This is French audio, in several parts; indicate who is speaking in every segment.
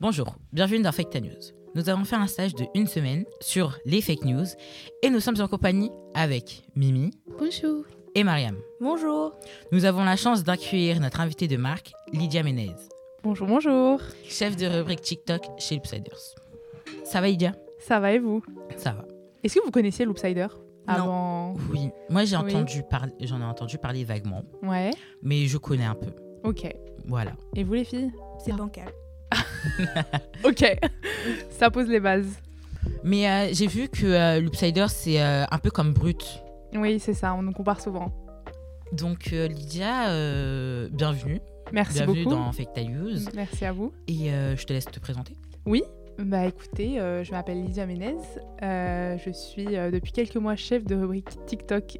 Speaker 1: Bonjour, bienvenue dans Fake News. Nous avons fait un stage de une semaine sur les fake news et nous sommes en compagnie avec Mimi
Speaker 2: Bonjour.
Speaker 1: et Mariam.
Speaker 3: Bonjour.
Speaker 1: Nous avons la chance d'accueillir notre invitée de marque, Lydia Menez,
Speaker 2: Bonjour, bonjour.
Speaker 1: chef de rubrique TikTok chez Loopsiders. Ça va Lydia?
Speaker 2: Ça va et vous?
Speaker 1: Ça va.
Speaker 2: Est-ce que vous connaissiez Loopsider Avant.
Speaker 1: Oui, moi j'ai
Speaker 2: Oui.
Speaker 1: entendu parler, j'en ai entendu parler vaguement,
Speaker 2: Ouais.
Speaker 1: mais je connais un peu.
Speaker 2: Ok.
Speaker 1: Voilà.
Speaker 2: Et vous les filles?
Speaker 3: C'est
Speaker 2: Ah.
Speaker 3: bancal.
Speaker 2: Ok. Ça pose les bases.
Speaker 1: Mais euh, j'ai vu que euh, Loopsider c'est euh, un peu comme Brut.
Speaker 2: Oui, c'est ça. On nous compare souvent.
Speaker 1: Donc euh, Lydia, bienvenue.
Speaker 2: Merci
Speaker 1: bienvenue
Speaker 2: beaucoup.
Speaker 1: dans Fake News.
Speaker 2: Merci à vous.
Speaker 1: Et je te laisse te présenter.
Speaker 2: Oui. Bah écoutez, je m'appelle Lydia Ménez. Je suis depuis quelques mois chef de rubrique TikTok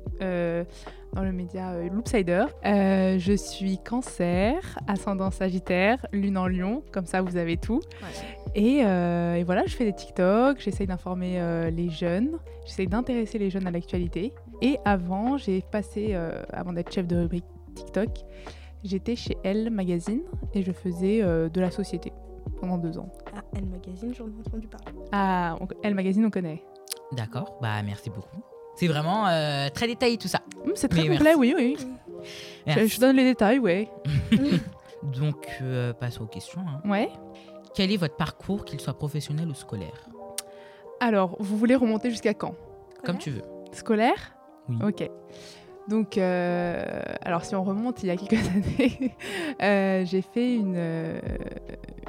Speaker 2: dans le média euh, Loopsider. Euh, je suis cancer, ascendant sagittaire, lune en lion, comme ça vous avez tout. Et, euh, et voilà, je fais des TikTok, j'essaye d'informer euh, les jeunes, j'essaye d'intéresser les jeunes à l'actualité. Et avant, j'ai passé, euh, avant d'être chef de rubrique TikTok, j'étais chez Elle Magazine et je faisais euh, de la société pendant deux ans.
Speaker 3: Ah, Elle Magazine, j'en ai entendu parler.
Speaker 2: Ah, on- Elle Magazine, on connaît.
Speaker 1: D'accord, bah merci beaucoup. C'est vraiment euh, très détaillé tout ça.
Speaker 2: Hum, c'est très
Speaker 1: Mais
Speaker 2: complet,
Speaker 1: merci.
Speaker 2: oui, oui. Je,
Speaker 1: Merci.
Speaker 2: je donne les détails, ouais.
Speaker 1: Donc, euh, passons aux questions. hein.
Speaker 2: Ouais.
Speaker 1: Quel est votre parcours, qu'il soit professionnel ou scolaire
Speaker 2: Alors, vous voulez remonter jusqu'à quand?
Speaker 1: Comme tu veux.
Speaker 2: Scolaire?
Speaker 1: Oui.
Speaker 2: Ok. Donc, euh, alors si on remonte il y a quelques années, euh, j'ai fait une,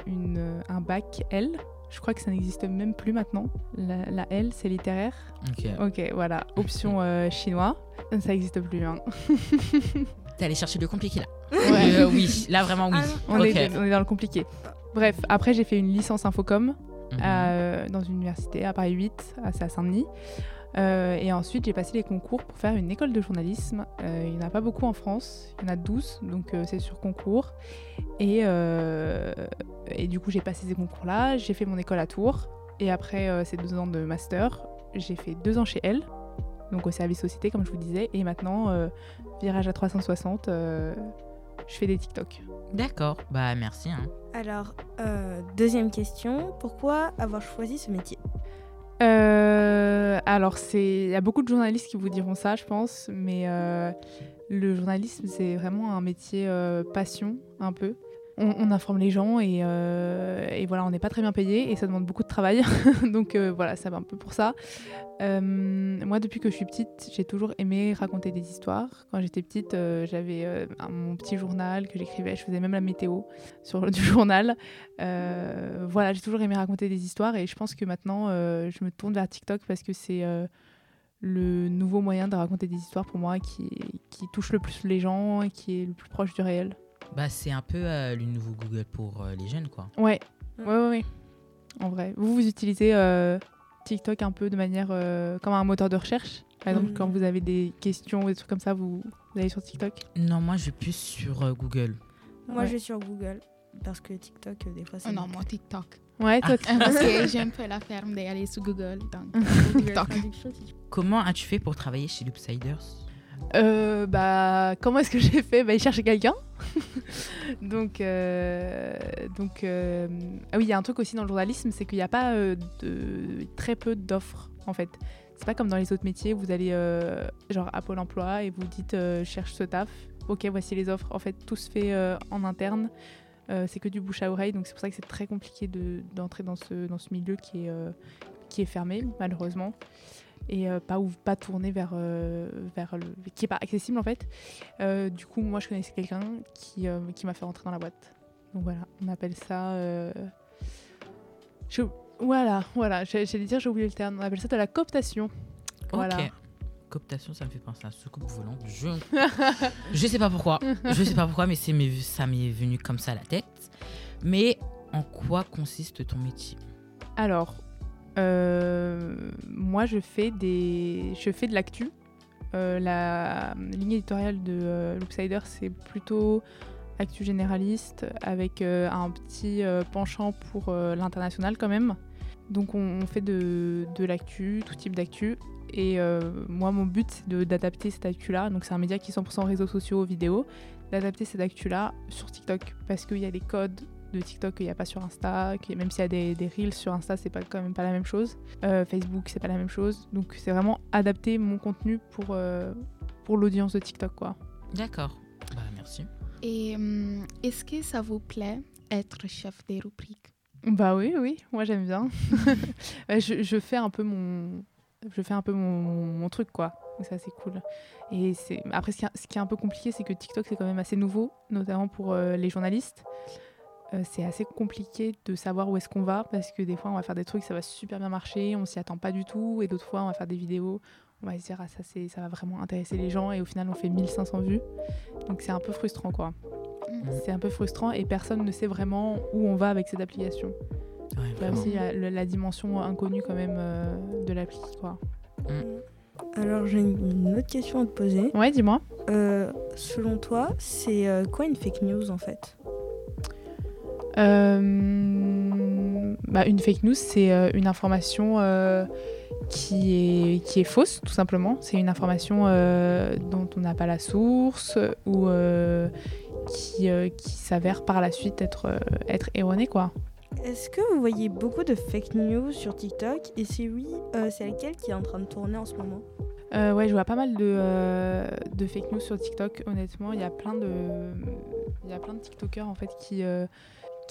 Speaker 2: une, un bac L. Je crois que ça n'existe même plus maintenant. La, la L, c'est littéraire.
Speaker 1: Ok.
Speaker 2: Ok, voilà. Option euh, chinois. Ça n'existe plus. Hein.
Speaker 1: T'es allé chercher le compliqué là.
Speaker 2: Ouais.
Speaker 1: Euh, oui, là vraiment oui.
Speaker 3: Ah.
Speaker 2: On, est, on est dans le compliqué. Bref, après j'ai fait une licence infocom
Speaker 1: Mhm.
Speaker 2: euh, dans une université à Paris 8, à- c'est à Saint-Denis. Euh, et ensuite, j'ai passé les concours pour faire une école de journalisme. Euh, il n'y en a pas beaucoup en France, il y en a 12, donc euh, c'est sur concours. Et, euh, et du coup, j'ai passé ces concours-là, j'ai fait mon école à Tours. Et après euh, ces deux ans de master, j'ai fait deux ans chez elle, donc au service société, comme je vous disais. Et maintenant, euh, virage à 360, euh, je fais des TikTok.
Speaker 1: D'accord, bah merci. hein.
Speaker 3: Alors, euh, deuxième question. Pourquoi avoir choisi ce métier?
Speaker 2: Euh, alors, il y a beaucoup de journalistes qui vous diront ça, je pense, mais euh, le journalisme, c'est vraiment un métier euh, passion, un peu. On, informe les gens et, euh, et voilà, on n'est pas très bien payé et ça demande beaucoup de travail. Donc euh, voilà, ça va un peu pour ça. Euh, moi, depuis que je suis petite, j'ai toujours aimé raconter des histoires. Quand j'étais petite, j'avais mon petit journal que j'écrivais. Je faisais même la météo sur du journal. Voilà, j'ai toujours aimé raconter des histoires et je pense que maintenant, je me tourne vers TikTok parce que c'est le nouveau moyen de raconter des histoires pour moi qui touche le plus les gens et qui est le plus proche du réel.
Speaker 1: Bah c'est un peu euh, le nouveau Google pour euh, les jeunes quoi.
Speaker 2: Ouais,
Speaker 3: Mm.
Speaker 2: ouais, ouais, ouais. En vrai. Vous, vous utilisez euh, TikTok un peu de manière euh, comme un moteur de recherche? Par exemple,
Speaker 3: Mm.
Speaker 2: quand vous avez des questions ou des trucs comme ça, vous, vous allez sur TikTok?
Speaker 1: Non, moi je vais plus sur euh, Google.
Speaker 3: Moi,
Speaker 2: Ouais.
Speaker 3: je vais sur Google. Parce que TikTok, euh, des fois, c'est.
Speaker 4: Oh non, moi TikTok.
Speaker 2: Ouais, toi,
Speaker 4: Parce que j'ai un peu la ferme d'aller sur Google. Donc, TikTok.
Speaker 1: Comment as-tu fait pour travailler chez Loopsiders?
Speaker 2: Euh, bah, comment est-ce que j'ai fait? Bah, Il cherchait quelqu'un. donc, euh, donc euh, ah oui, il y a un truc aussi dans le journalisme, c'est qu'il n'y a pas euh, très peu d'offres en fait. C'est pas comme dans les autres métiers, où vous allez genre à Pôle Emploi et vous dites cherche ce taf. Ok, voici les offres. En fait, tout se fait en interne. C'est que du bouche à oreille, donc c'est pour ça que c'est très compliqué de- d'entrer dans ce, dans ce milieu qui est, qui est fermé malheureusement et euh, pas, ou, pas tourné vers, euh, vers le. qui est pas accessible en fait. Euh, du coup, moi je connaissais quelqu'un qui, qui m'a fait rentrer dans la boîte. Donc voilà, on appelle ça. je- Voilà, voilà, j'allais dire, j'ai oublié le terme, on appelle ça de la cooptation. Voilà.
Speaker 1: Cooptation, ça me fait penser à soucoupe volante. Je... je sais pas pourquoi. Je sais pas pourquoi, mais c'est ça m'est venu comme ça à la tête. Mais en quoi consiste ton métier?
Speaker 2: Alors, moi je fais, des... je fais de l'actu. Euh, la ligne éditoriale de euh, Loopsider, c'est plutôt actu généraliste avec euh, un petit euh, penchant pour euh, l'international quand même. Donc on, fait de, de l'actu, tout type d'actu. Et euh, moi mon but c'est d'adapter cette actu-là, donc c'est un média qui est 100% réseaux sociaux, vidéo, d'adapter cette actu-là sur TikTok parce qu'il y a des codes de TikTok qu'il n'y a pas sur Insta, que même s'il y a des, des reels sur Insta, c'est pas quand même pas la même chose. Euh, Facebook, c'est pas la même chose. Donc c'est vraiment adapter mon contenu pour, euh, pour l'audience de TikTok, quoi.
Speaker 1: D'accord. Bah, merci.
Speaker 4: Et hum, est-ce que ça vous plaît être chef des rubriques?
Speaker 2: Bah oui, oui, moi j'aime bien. Ouais, je, je fais un peu mon, je fais un peu mon, mon truc quoi. Donc ça c'est cool. Et c'est après ce qui, est, ce qui est un peu compliqué, c'est que TikTok c'est quand même assez nouveau, notamment pour euh, les journalistes. Euh, c'est assez compliqué de savoir où est-ce qu'on va parce que des fois on va faire des trucs, ça va super bien marcher, on s'y attend pas du tout, et d'autres fois on va faire des vidéos, on va se dire ah ça c'est ça va vraiment intéresser les gens et au final on fait 1500 vues. Donc c'est un peu frustrant quoi.
Speaker 4: Mm.
Speaker 2: C'est un peu frustrant et personne ne sait vraiment où on va avec cette application.
Speaker 1: Ouais,
Speaker 2: Il y a la, dimension inconnue quand même euh, de l'appli. Quoi.
Speaker 3: Alors j'ai une autre question à te poser.
Speaker 2: Ouais, dis-moi.
Speaker 3: Euh, selon toi, c'est quoi une fake news en fait?
Speaker 2: Euh, bah, une fake news, c'est euh, une information euh, qui, est, qui est fausse, tout simplement. C'est une information euh, dont on n'a pas la source ou qui, qui s'avère par la suite être, être erronée. Quoi.
Speaker 3: Est-ce que vous voyez beaucoup de fake news sur TikTok? Et si oui, euh, c'est laquelle qui est en train de tourner en ce moment?
Speaker 2: Euh, ouais, je vois pas mal de, euh, de fake news sur TikTok. Honnêtement, il y a plein de, il y a plein de TikTokers en fait qui,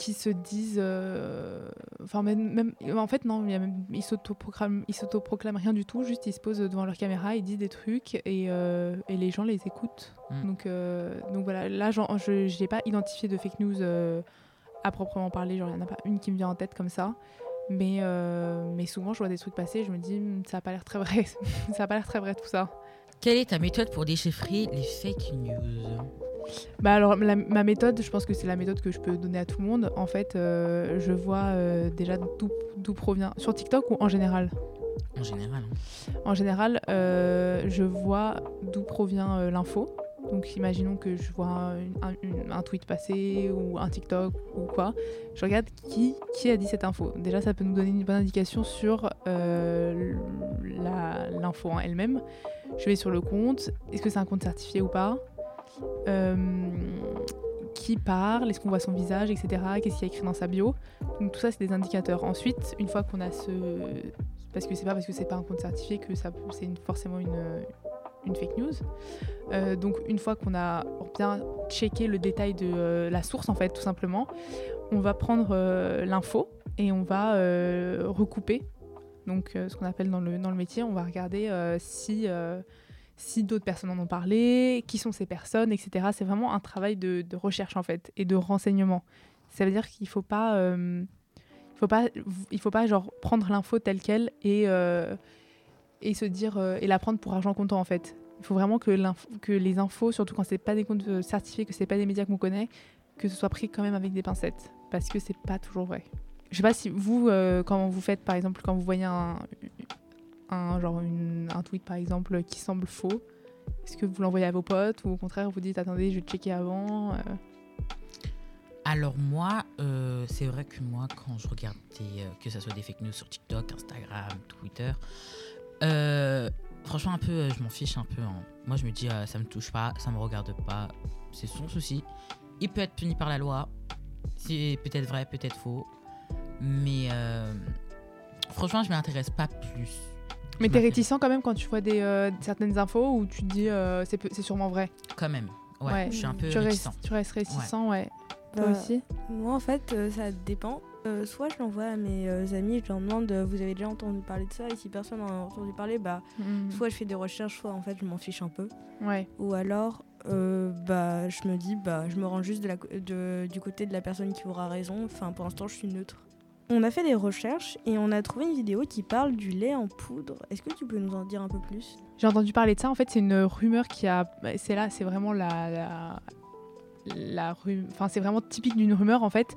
Speaker 2: qui se disent, euh, enfin même, même- en fait non, il y a même, ils s'autoproclament, ils s'autoproclament rien du tout. Juste ils se posent devant leur caméra, ils disent des trucs et, euh, et les gens les écoutent.
Speaker 1: Mm.
Speaker 2: Donc, euh, donc voilà, là j'en- je n'ai pas identifié de fake news à proprement parler. Genre il n'y en a pas une qui me vient en tête comme ça. Mais, mais souvent, je vois des trucs passer et je me dis, Hmm, ça a pas l'air très vrai. ça a pas l'air très vrai tout ça.
Speaker 1: Quelle est ta méthode pour déchiffrer les fake news?
Speaker 2: Bah alors, la- ma méthode, je pense que c'est la méthode que je peux donner à tout le monde. En fait, euh, je vois euh, déjà d'où provient. Sur TikTok ou en général?
Speaker 1: En général. hein.
Speaker 2: En général, euh, je vois d'où provient l'info. Donc, imaginons que je vois un, un- tweet passé ou un TikTok ou quoi. Je regarde qui, qui a dit cette info. Déjà, ça peut nous donner une bonne indication sur l'info en elle-même. Je vais sur le compte. Est-ce que c'est un compte certifié ou pas? Qui parle Est-ce qu'on voit son visage, etc. Qu'est-ce qu'il y a écrit dans sa bio Donc, tout ça, c'est des indicateurs. Ensuite, une fois qu'on a ce, parce que c'est pas parce que c'est pas un compte certifié que ça c'est forcément une, fake news. Euh, donc une fois qu'on a bien checké le détail de euh, la source en fait tout simplement, on va prendre euh, l'info et on va euh, recouper. Donc euh, ce qu'on appelle dans le, dans le métier, on va regarder euh, si, euh, si d'autres personnes en ont parlé, qui sont ces personnes, etc. C'est vraiment un travail de, recherche en fait et de renseignement. Ça veut dire qu'il faut pas euh, faut pas il faut pas genre prendre l'info telle quelle et euh, et se dire euh, et la prendre pour argent comptant en fait il faut vraiment que, que les infos surtout quand c'est pas des comptes euh, certifiés que c'est pas des médias qu'on connaît que ce soit pris quand même avec des pincettes parce que c'est pas toujours vrai je sais pas si vous quand vous faites par exemple quand vous voyez un, un genre une- un tweet par exemple qui semble faux est-ce que vous l'envoyez à vos potes ou au contraire vous dites attendez je vais checker avant euh,
Speaker 1: Alors moi, euh, c'est vrai que moi, quand je regarde des, euh, que ce soit des fake news sur TikTok, Instagram, Twitter, franchement un peu, je m'en fiche un peu. hein. Moi, je me dis, ça me touche pas, ça me regarde pas, c'est son souci. Il peut être puni par la loi, c'est peut-être vrai, peut-être faux, mais franchement, je m'intéresse pas plus.
Speaker 2: Mais t'es réticent quand même quand tu vois des, euh, certaines infos où tu te dis euh, c'est peu- c'est sûrement vrai
Speaker 1: Quand même, ouais, je suis un peu
Speaker 2: tu
Speaker 1: réticent.
Speaker 2: restes, tu restes réticent ouais, toi
Speaker 3: Bah,
Speaker 2: aussi
Speaker 3: Moi, en fait, euh, ça dépend. Euh, soit je l'envoie à mes euh, amis, je leur demande euh, vous avez déjà entendu parler de ça et si personne n'en a entendu parler, bah
Speaker 2: Mm.
Speaker 3: soit je fais des recherches, soit en fait je m'en fiche un peu.
Speaker 2: ouais
Speaker 3: Ou alors euh, bah je me dis bah je me rends juste de la, de- du côté de la personne qui aura raison. Enfin pour l'instant je suis neutre. On a fait des recherches et on a trouvé une vidéo qui parle du lait en poudre. Est-ce que tu peux nous en dire un peu plus?
Speaker 2: J'ai entendu parler de ça. En fait, c'est une rumeur qui a. C'est là, c'est vraiment la. la... Enfin, c'est vraiment typique d'une rumeur en fait.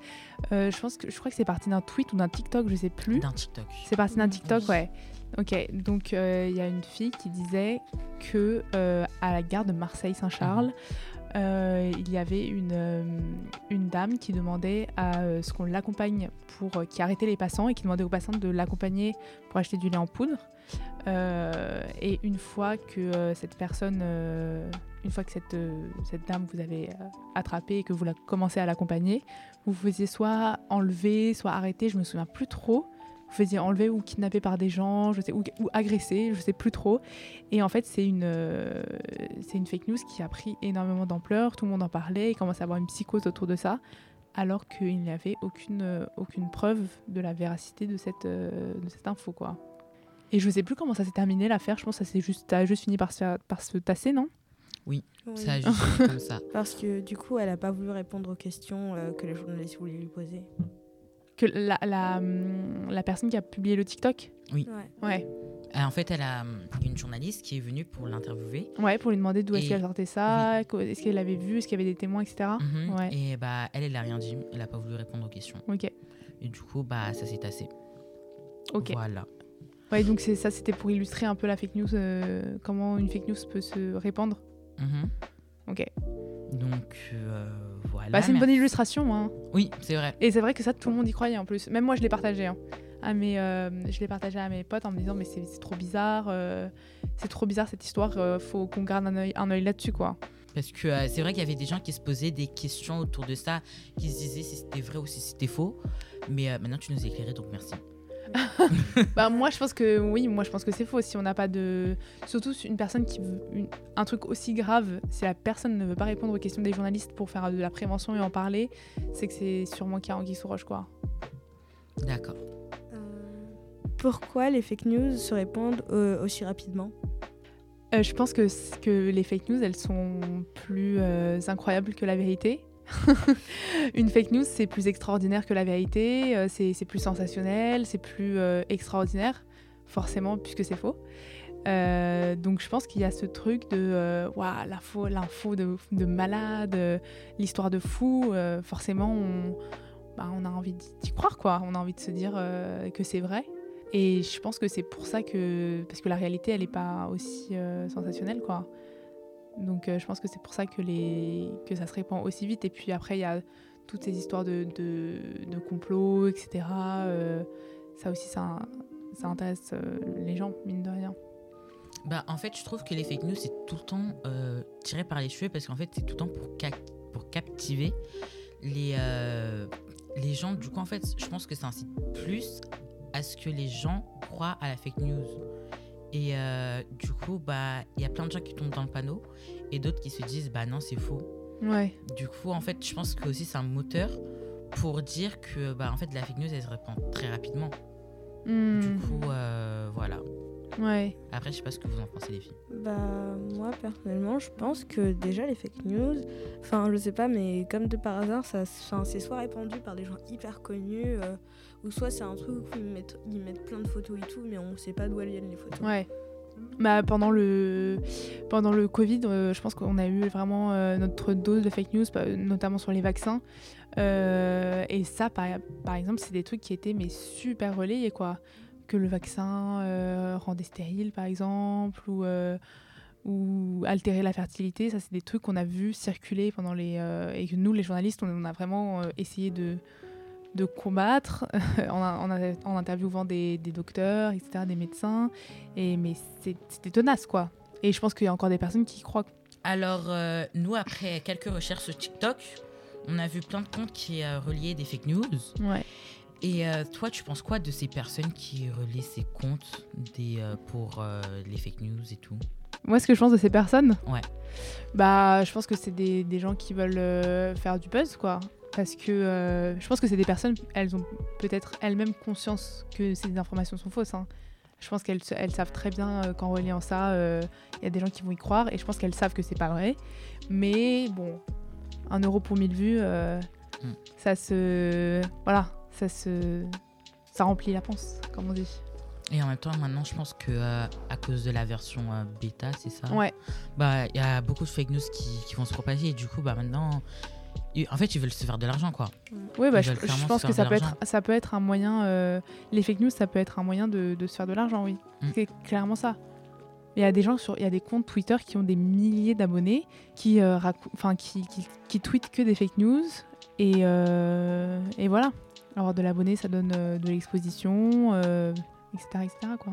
Speaker 2: Euh, je pense que je crois que c'est parti d'un tweet ou d'un TikTok, je sais plus.
Speaker 1: D'un TikTok.
Speaker 2: C'est parti d'un TikTok,
Speaker 1: Oui.
Speaker 2: ouais. Ok, donc euh, il y a une fille qui disait que euh, à la gare de Marseille-Saint-Charles, euh, il y avait une, euh, une dame qui demandait à euh, ce qu'on l'accompagne pour qui arrêtait les passants et qui demandait aux passants de l'accompagner pour acheter du lait en poudre. Et une fois que cette personne, une fois que cette, dame vous avez euh, attrapé et que vous la commencez à l'accompagner, vous vous faisiez soit enlever, soit arrêter, je me souviens plus trop. Vous faisiez enlever ou kidnapper par des gens, je sais, ou, ou agresser, je sais plus trop. Et en fait, c'est une, euh, c'est une fake news qui a pris énormément d'ampleur. Tout le monde en parlait, il commençait à avoir une psychose autour de ça, alors qu'il n'y avait aucune, euh, aucune preuve de la véracité de cette, euh, de cette info, quoi. Et je sais plus comment ça s'est terminé l'affaire. Je pense que ça, s'est juste, ça a juste fini par se, faire- par se tasser, non?
Speaker 3: Oui.
Speaker 1: Ça a juste été comme ça.
Speaker 3: Parce que du coup, elle a pas voulu répondre aux questions euh, que les journalistes voulaient lui poser.
Speaker 2: Que la, la, hum, la personne qui a publié le TikTok
Speaker 3: Ouais.
Speaker 2: Ouais.
Speaker 1: Euh, En fait, elle a hum, une journaliste qui est venue pour l'interviewer.
Speaker 2: Ouais, pour lui demander d'où est-ce
Speaker 1: Et-
Speaker 2: qu'elle sortait ça, est-ce qu'elle l'avait vu, est-ce qu'il y avait des témoins, etc.
Speaker 1: Mhm.
Speaker 2: Ouais.
Speaker 1: Et bah, elle, elle a rien dit. Elle a pas voulu répondre aux questions.
Speaker 2: Ok.
Speaker 1: Et du coup, bah, ça s'est tassé.
Speaker 2: Ok.
Speaker 1: Voilà.
Speaker 2: Ouais, donc c'est ça, c'était pour illustrer un peu la fake news, euh, comment une fake news peut se répandre.
Speaker 1: Mhm.
Speaker 2: Ok.
Speaker 1: Donc, euh, voilà.
Speaker 2: Bah, c'est une bonne illustration, hein.
Speaker 1: Oui, c'est vrai.
Speaker 2: Et c'est vrai que ça, tout le monde y croyait en plus. Même moi, je l'ai partagé. Hein. À mes, euh, je l'ai partagé à mes potes en me disant, mais c'est trop bizarre, euh, c'est trop bizarre cette histoire, euh, faut qu'on garde un œil, un œil là-dessus, quoi.
Speaker 1: Parce que euh, c'est vrai qu'il y avait des gens qui se posaient des questions autour de ça, qui se disaient si c'était vrai ou si c'était faux. Mais maintenant, tu nous as éclairé, donc merci.
Speaker 2: Bah, moi, je pense que oui, moi, je pense que c'est faux. Si on n'a pas de. Surtout une personne qui. veut une- Un truc aussi grave, si la personne ne veut pas répondre aux questions des journalistes pour faire de la prévention et en parler, c'est que c'est sûrement qu'il y a anguille sous roche, quoi.
Speaker 1: D'accord.
Speaker 3: Euh, Pourquoi les fake news se répandent euh, aussi rapidement?
Speaker 2: Euh, je pense que, que les fake news, elles sont plus euh, incroyables que la vérité. Une fake news, c'est plus extraordinaire que la vérité, euh, c'est plus sensationnel, c'est plus euh, extraordinaire, forcément, puisque c'est faux. Euh, donc je pense qu'il y a ce truc de euh, l'info, de, de malade, l'histoire de fou. forcément, on, bah, on a envie d'y croire, quoi. On a envie de se dire que c'est vrai. Et je pense que c'est pour ça que. Parce que la réalité, elle n'est pas aussi sensationnelle, quoi. Donc euh, je pense que c'est pour ça que, les... que ça se répand aussi vite. Et puis après, il y a toutes ces histoires de, de, de complots, etc. euh, ça aussi, ça, ça intéresse euh, les gens, mine de rien.
Speaker 1: Bah, en fait, je trouve que les fake news, c'est tout le temps tiré par les cheveux parce qu'en fait, c'est tout le temps pour, pour captiver les, les gens. Du coup, en fait, je pense que ça incite plus à ce que les gens croient à la fake news. Et euh, du coup, bah, il y a plein de gens qui tombent dans le panneau et d'autres qui se disent, bah non, c'est faux.
Speaker 2: Ouais.
Speaker 1: Du coup, en fait, je pense que aussi c'est un moteur pour dire que, bah, en fait, la fake news, elle se répand très rapidement.
Speaker 2: Hmm,
Speaker 1: Du coup, euh, voilà.
Speaker 2: Ouais.
Speaker 1: Après, je sais pas ce que vous en pensez, les filles.
Speaker 3: Bah moi personnellement je pense que déjà les fake news, enfin je sais pas mais comme de par hasard ça, enfin, c'est soit répandu par des gens hyper connus euh, ou soit c'est un truc où ils mettent, ils mettent plein de photos et tout mais on sait pas d'où elles viennent les photos.
Speaker 2: Ouais. Bah, pendant, le, pendant le Covid, euh, je pense qu'on a eu vraiment euh, notre dose de fake news, notamment sur les vaccins. Euh, et ça, par, par exemple, c'est des trucs qui étaient mais super relayés, quoi. Que le vaccin euh, rendait stérile, par exemple, ou, euh, ou altérait la fertilité. Ça, c'est des trucs qu'on a vu circuler pendant les... euh, et que nous, les journalistes, on, on a vraiment euh, essayé de, de combattre en, en, en interviewant des, des docteurs, etc., des médecins. Et, mais c'était tenace, quoi. Et je pense qu'il y a encore des personnes qui y croient.
Speaker 1: Alors, euh, nous, après quelques recherches sur TikTok, on a vu plein de comptes qui reliaient des fake news.
Speaker 2: Ouais.
Speaker 1: Et euh, toi, tu penses quoi de ces personnes qui relaient ces comptes des, euh, pour euh, les fake news et tout?
Speaker 2: Moi, ce que je pense de ces personnes,
Speaker 1: Ouais.
Speaker 2: bah, je pense que c'est des, des gens qui veulent faire du buzz, quoi. Parce que je pense que c'est des personnes, elles ont peut-être elles-mêmes conscience que ces informations sont fausses. hein. Je pense qu'elles elles savent très bien qu'en reliant ça, il y a des gens qui vont y croire. Et je pense qu'elles savent que c'est pas vrai. Mais bon, un euro pour mille vues, euh,
Speaker 1: Mm.
Speaker 2: ça se. Voilà, ça se. Ça remplit la panse, comme on dit.
Speaker 1: Et en même temps, maintenant, je pense que euh, à cause de la version euh, bêta, c'est ça?
Speaker 2: Ouais.
Speaker 1: Bah, il y a beaucoup de fake news qui, qui vont se propager. Et du coup, bah maintenant, ils- en fait, ils veulent se faire de l'argent, quoi.
Speaker 2: Oui, bah, je, pense
Speaker 1: se
Speaker 2: que ça peut, être, ça peut être un moyen. euh, les fake news, ça peut être un moyen de, de se faire de l'argent, oui.
Speaker 1: Mm.
Speaker 2: C'est clairement ça. Il y a des gens sur, il y a des comptes Twitter qui ont des milliers d'abonnés, qui, enfin, qui, qui, qui tweetent que des fake news. Et, et voilà. Avoir de l'abonné, ça donne euh, de l'exposition, euh, etc., etc. Quoi.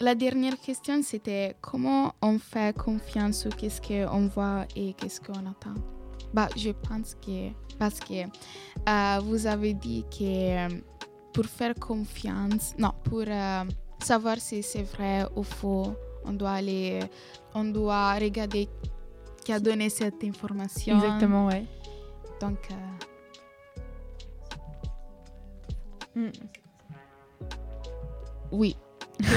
Speaker 4: La dernière question, c'était comment on fait confiance ou qu'est-ce qu'on voit et qu'est-ce qu'on attend? Bah, je pense que parce que euh, vous avez dit que pour faire confiance, non, pour euh, savoir si c'est vrai ou faux, on doit aller, on doit regarder qui a donné cette information.
Speaker 2: Exactement, ouais.
Speaker 4: Donc, euh,
Speaker 2: Mm.
Speaker 4: oui.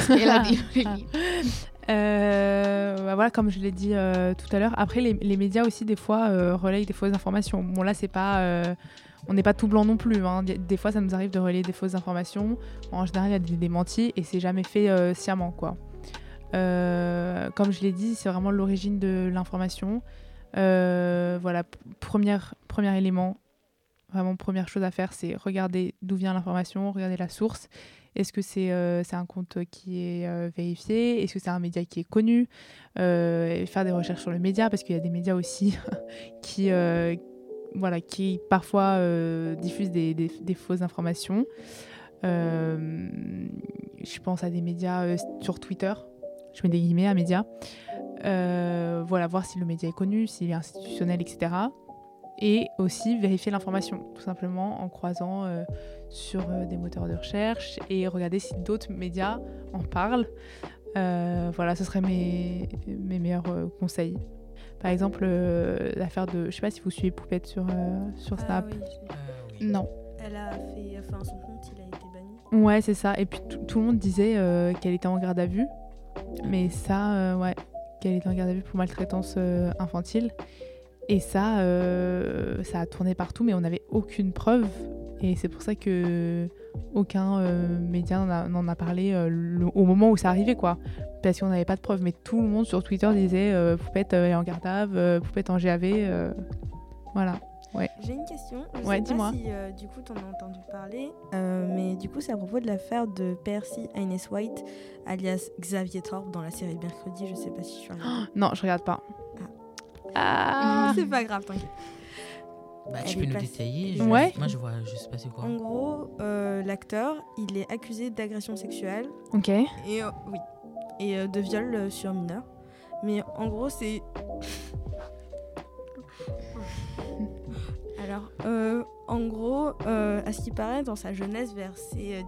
Speaker 4: Qu'elle a dit Aurélie
Speaker 2: Euh, bah voilà, comme je l'ai dit euh, tout à l'heure. Après, les, les médias aussi, des fois, euh, relayent des fausses informations. Bon, là, c'est pas. euh, on n'est pas tout blanc non plus. hein. Des, des fois, ça nous arrive de relayer des fausses informations. En général, il y a des démentis et c'est jamais fait sciemment, quoi. Comme je l'ai dit, c'est vraiment l'origine de l'information. Voilà, p- première, premier élément, vraiment première chose à faire, c'est regarder d'où vient l'information, regarder la source. Est-ce que c'est euh, un compte qui est euh, vérifié? Est-ce que c'est un média qui est connu? Euh, Faire des recherches sur le média, parce qu'il y a des médias aussi qui, euh, voilà, qui parfois diffusent des, des- des fausses informations. Je pense à des médias sur Twitter. Je mets des guillemets à médias. Voilà, voir si le média est connu, s'il est institutionnel, etc. Et aussi vérifier l'information, tout simplement en croisant euh, sur euh, des moteurs de recherche et regarder si d'autres médias en parlent. Euh, voilà, ce seraient mes, mes meilleurs euh, conseils. Par exemple, euh, l'affaire de. Je sais pas si vous suivez Poupette sur, euh, sur Snap.
Speaker 3: Ah oui,
Speaker 1: Euh, oui.
Speaker 4: Non.
Speaker 3: Elle a fait, enfin son compte, il a été banni.
Speaker 2: Ouais, c'est ça. Et puis tout- tout le monde disait euh, qu'elle était en garde à vue. Mais ça, euh, ouais, qu'elle était en garde à vue pour maltraitance euh, infantile. Et ça, euh, ça a tourné partout, mais on n'avait aucune preuve. Et c'est pour ça que aucun euh, média n'en a, parlé euh, le- au moment où ça arrivait, quoi. Parce qu'on n'avait pas de preuves. Mais tout le monde sur Twitter disait Poupette est en garde Poupette en GAV. voilà.
Speaker 3: J'ai une question. Je
Speaker 2: Ouais,
Speaker 3: sais
Speaker 2: dis-moi.
Speaker 3: pas si euh, du coup t'en as entendu parler, euh, mais du coup c'est à propos de l'affaire de Percy Ines White, alias Xavier Thorpe dans la série Mercredi. Je sais pas si je suis regardée.
Speaker 2: Non, je regarde pas.
Speaker 3: Ah, c'est pas grave, t'inquiète.
Speaker 1: Bah, tu peux nous
Speaker 3: passée-
Speaker 1: détailler je-
Speaker 2: Ouais.
Speaker 1: Moi, je vois, je sais pas c'est quoi.
Speaker 3: En gros, euh, l'acteur, il est accusé d'agression sexuelle
Speaker 2: Ok.
Speaker 3: et euh, oui et euh, de viol euh, sur mineur. Mais en gros, c'est alors euh, en gros, euh, à ce qui paraît, dans sa jeunesse, vers ses euh,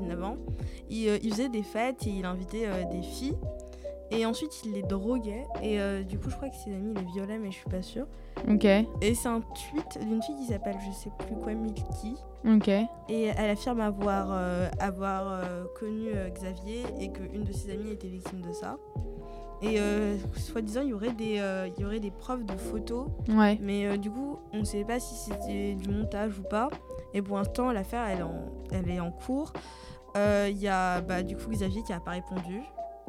Speaker 3: 18-19 ans, il, euh, il faisait des fêtes et il invitait euh, des filles. Et ensuite, il les droguait. Et euh, du coup, je crois que ses amis les violaient, mais je suis pas sûre.
Speaker 2: Ok.
Speaker 3: Et c'est un tweet d'une fille qui s'appelle, je sais plus quoi, Milky.
Speaker 2: Ok.
Speaker 3: Et elle affirme avoir, euh, avoir euh, connu Xavier et qu'une de ses amies était victime de ça. Et soi-disant, il y, aurait des, il y aurait des preuves de photos,
Speaker 2: Ouais.
Speaker 3: mais du coup, on ne sait pas si c'était du montage ou pas. Et pour l'instant, l'affaire, elle, est en- elle est en cours. Il y a bah, du coup Xavier qui n'a pas répondu.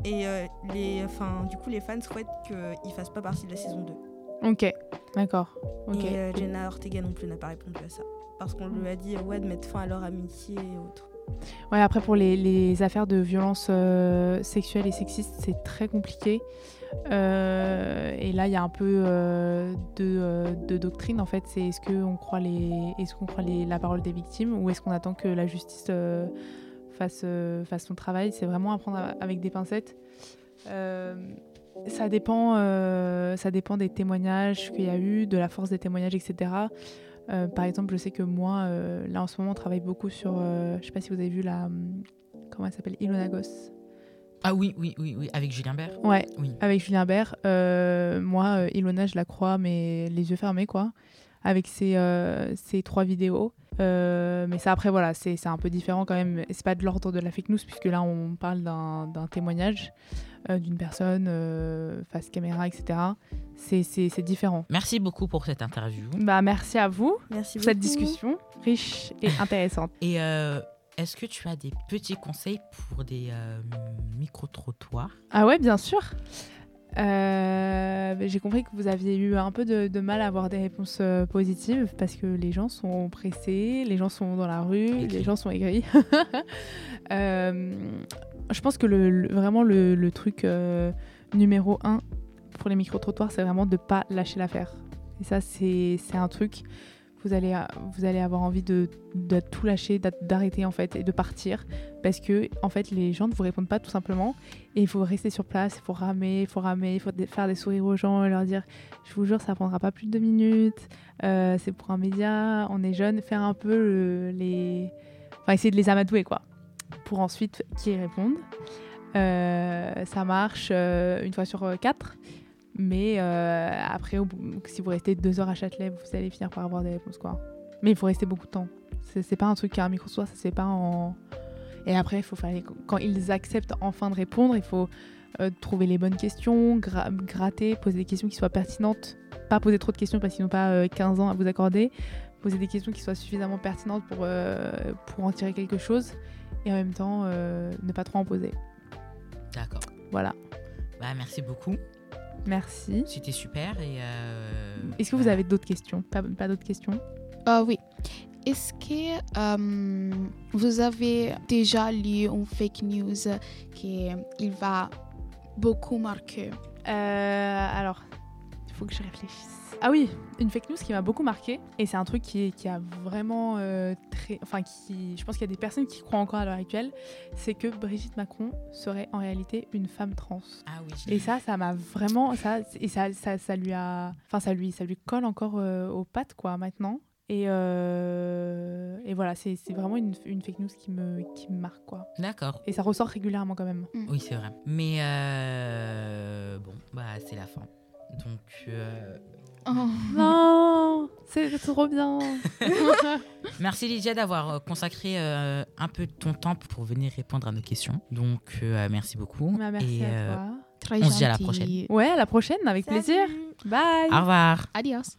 Speaker 3: Et euh, les, enfin, du coup, les fans souhaitent qu'il ne fasse pas partie de la saison 2.
Speaker 2: Ok. D'accord.
Speaker 3: Et euh, Jenna Ortega non plus n'a pas répondu à ça. Parce qu'on lui a dit ouais, de mettre fin à leur amitié et autres.
Speaker 2: Ouais, après, pour les, les affaires de violence euh, sexuelle et sexiste, c'est très compliqué. Euh, et là, il y a un peu euh, de, euh, de doctrine, en fait. C'est est-ce qu'on croit, les, est qu'on croit les, la parole des victimes ou est-ce qu'on attend que la justice fasse, euh, fasse son travail C'est vraiment à prendre avec des pincettes. Euh, ça dépend, euh, ça dépend des témoignages qu'il y a eu, de la force des témoignages, etc. Euh, par exemple, je sais que moi, euh, là en ce moment, on travaille beaucoup sur. euh, je sais pas si vous avez vu la. hum, Comment elle s'appelle Ilona Goss.
Speaker 1: Ah oui, oui, oui, oui, avec Julien Bert.
Speaker 2: Ouais,
Speaker 1: Oui.
Speaker 2: avec Julien Bert. Moi, Ilona, je la crois, mais les yeux fermés, quoi. Avec ses, ses trois vidéos. Euh, mais ça, après, voilà, c'est c'est un peu différent quand même. C'est pas de l'ordre de la fake news, puisque là, on parle d'un témoignage euh, d'une personne euh, face caméra, etc. C'est- différent.
Speaker 1: Merci beaucoup pour cette interview.
Speaker 2: Bah, merci à vous
Speaker 3: Merci
Speaker 2: pour cette
Speaker 3: beaucoup.
Speaker 2: discussion riche et intéressante.
Speaker 1: Et euh, est-ce que tu as des petits conseils pour des euh, micro-trottoirs?
Speaker 2: Ah ouais, bien sûr. Euh, J'ai compris que vous aviez eu un peu de, de mal à avoir des réponses euh, positives parce que les gens sont pressés, les gens sont dans la rue, les gens sont aigris. Euh, je pense que le, le- vraiment le, le truc euh, numéro un pour les micro-trottoirs, c'est vraiment de pas lâcher l'affaire. Et ça, c'est un truc, vous allez, vous allez avoir envie de, tout lâcher, d'a- d'arrêter en fait et de partir. Parce que en fait les gens ne vous répondent pas tout simplement. Et il faut rester sur place, il faut ramer, il faut ramer, il faut faire des sourires aux gens et leur dire je vous jure ça prendra pas plus de deux minutes, euh, c'est pour un média, on est jeune, faire un peu le- les... Enfin essayer de les amadouer quoi, pour ensuite qu'ils répondent. Euh, ça marche euh, une fois sur quatre. Mais euh, après, au bout- si vous restez deux heures à Châtelet, vous allez finir par avoir des réponses, quoi. Mais il faut rester beaucoup de temps. C'est pas un truc qu'un micro soit, ça se fait pas en. Et après, il faut faire les- quand ils acceptent enfin de répondre, il faut euh, trouver les bonnes questions, gra- gratter, poser des questions qui soient pertinentes. Pas poser trop de questions parce qu'ils n'ont pas euh, 15 ans à vous accorder. Poser des questions qui soient suffisamment pertinentes pour, euh, pour en tirer quelque chose. Et en même temps, ne pas trop en poser.
Speaker 1: D'accord.
Speaker 2: Voilà.
Speaker 1: Bah, merci beaucoup.
Speaker 2: Merci.
Speaker 1: C'était super. Et euh,
Speaker 2: Est-ce que vous avez d'autres questions? Pas, pas d'autres questions?
Speaker 4: Ah oui. Est-ce que euh, vous avez déjà lu une fake news qui il va beaucoup marquer?
Speaker 2: Euh, alors, faut que je réfléchisse. Ah oui, une fake news qui m'a beaucoup marqué et c'est un truc qui, qui a vraiment euh, très, enfin qui, je pense qu'il y a des personnes qui croient encore à l'heure actuelle, c'est que Brigitte Macron serait en réalité une femme trans.
Speaker 1: Ah oui.
Speaker 2: Et ça, ça m'a vraiment, ça, et ça, ça, ça lui a, enfin ça lui, ça lui colle encore euh, aux pattes quoi maintenant. Et, euh, et voilà, c'est c'est vraiment une, une fake news qui me, qui me marque quoi.
Speaker 1: D'accord.
Speaker 2: Et ça ressort régulièrement quand même.
Speaker 1: Oui, c'est vrai. Mais euh, bon, bah c'est la fin. Donc, euh,
Speaker 4: Oh.
Speaker 2: Non, c'est trop bien.
Speaker 1: merci Lydia d'avoir euh, consacré euh, un peu de ton temps pour venir répondre à nos questions. Donc, euh, merci beaucoup.
Speaker 2: Bah, merci
Speaker 1: Et,
Speaker 2: à
Speaker 1: euh,
Speaker 2: toi.
Speaker 4: Très
Speaker 1: On se dit à la prochaine.
Speaker 2: Ouais, à la prochaine, avec plaisir. Bye.
Speaker 1: Au revoir.
Speaker 4: Adios.